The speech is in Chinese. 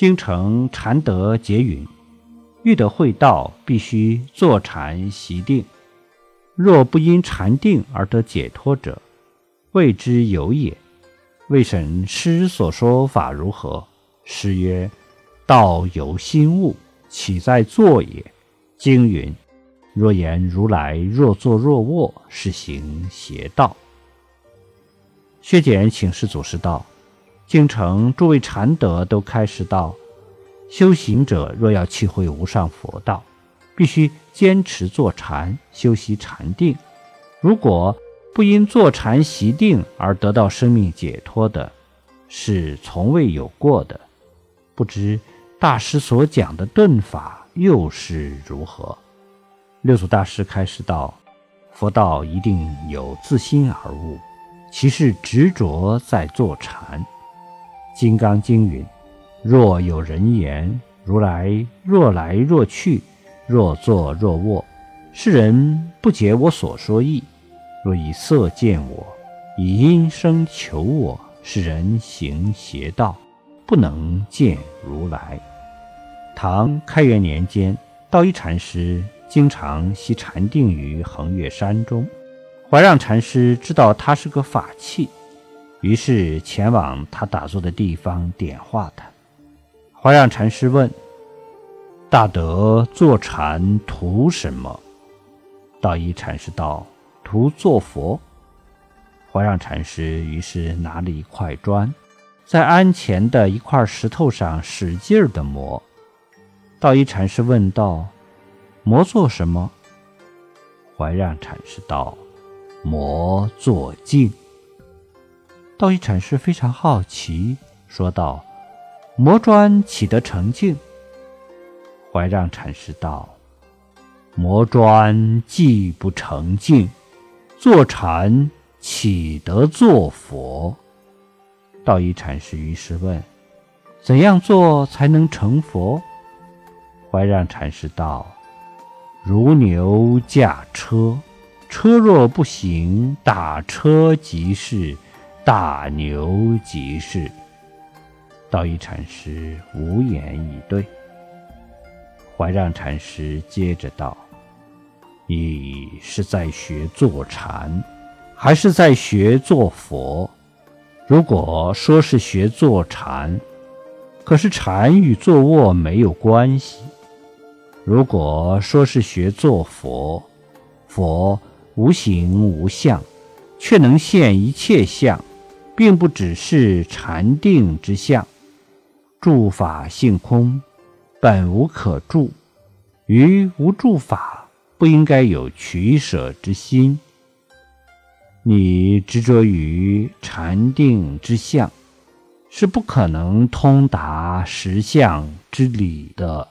京城禅德结云，欲得会道，必须坐禅习定。若不因禅定而得解脱者，谓之有也。未审师所说法如何？”师曰：“道由心悟，岂在坐也？”经云：“若言如来若坐若卧，是行邪道。”薛简请示祖师道：“京城诸位禅德都开示道，修行者若要契会无上佛道，必须坚持坐禅修习禅定。如果不因坐禅习定而得到生命解脱的，是从未有过的。不知大师所讲的顿法又是如何？”六祖大师开示道：“佛道一定有自心而悟。”其是执着在坐禅，《金刚经》云：“若有人言如来若来若去，若坐若卧，是人不解我所说意。若以色见我，以音声求我，是人行邪道，不能见如来。”唐开元年间，道一禅师经常习禅定于衡岳山中。怀让禅师知道他是个法器，于是前往他打坐的地方点化他。怀让禅师问：“大德坐禅图什么？”道一禅师道：“图做佛。”怀让禅师于是拿了一块砖，在鞍前的一块石头上使劲地磨。道一禅师问道：“磨做什么？”怀让禅师道。魔作镜，道一禅师非常好奇，说道：“磨砖岂得成镜？”怀让禅师道：“磨砖既不成镜，坐禅岂得作佛？”道一禅师于是问：“怎样做才能成佛？”怀让禅师道：“如牛驾车。”车若不行，打车即是；大牛即是。道一禅师无言以对。怀让禅师接着道：“你是在学坐禅，还是在学做佛？如果说是学坐禅，可是禅与坐卧没有关系；如果说是学做佛，佛。”无形无相，却能现一切相，并不只是禅定之相。诸法性空，本无可住。于无住法，不应该有取舍之心。你执着于禅定之相，是不可能通达实相之理的。